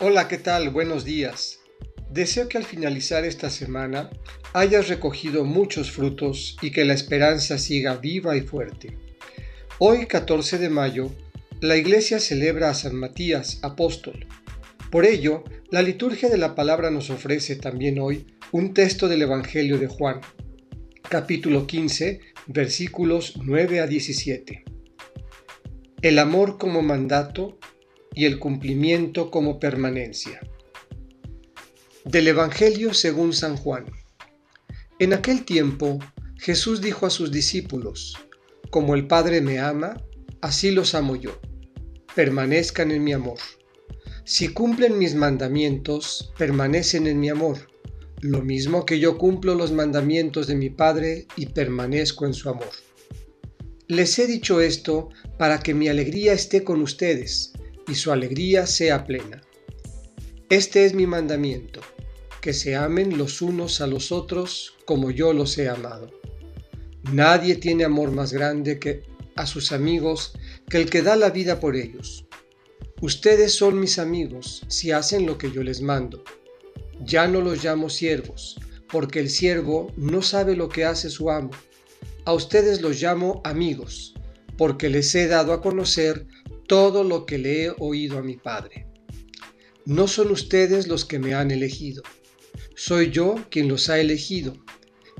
Hola, ¿qué tal? Buenos días. Deseo que al finalizar esta semana hayas recogido muchos frutos y que la esperanza siga viva y fuerte. Hoy, 14 de mayo, la Iglesia celebra a San Matías, apóstol. Por ello, la liturgia de la palabra nos ofrece también hoy un texto del Evangelio de Juan, capítulo 15, versículos 9 a 17. El amor como mandato y el cumplimiento como permanencia. Del Evangelio según San Juan. En aquel tiempo Jesús dijo a sus discípulos, Como el Padre me ama, así los amo yo. Permanezcan en mi amor. Si cumplen mis mandamientos, permanecen en mi amor, lo mismo que yo cumplo los mandamientos de mi Padre y permanezco en su amor. Les he dicho esto para que mi alegría esté con ustedes y su alegría sea plena. Este es mi mandamiento, que se amen los unos a los otros como yo los he amado. Nadie tiene amor más grande que a sus amigos que el que da la vida por ellos. Ustedes son mis amigos si hacen lo que yo les mando. Ya no los llamo siervos, porque el siervo no sabe lo que hace su amo. A ustedes los llamo amigos, porque les he dado a conocer todo lo que le he oído a mi Padre. No son ustedes los que me han elegido, soy yo quien los ha elegido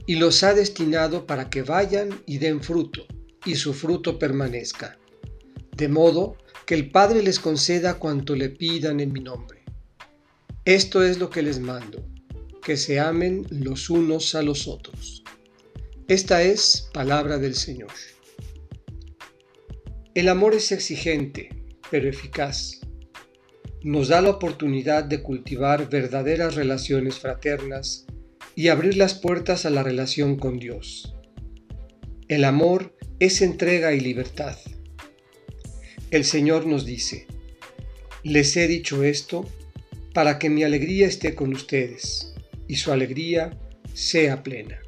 y los ha destinado para que vayan y den fruto, y su fruto permanezca, de modo que el Padre les conceda cuanto le pidan en mi nombre. Esto es lo que les mando, que se amen los unos a los otros. Esta es palabra del Señor. El amor es exigente, pero eficaz. Nos da la oportunidad de cultivar verdaderas relaciones fraternas y abrir las puertas a la relación con Dios. El amor es entrega y libertad. El Señor nos dice, les he dicho esto para que mi alegría esté con ustedes y su alegría sea plena.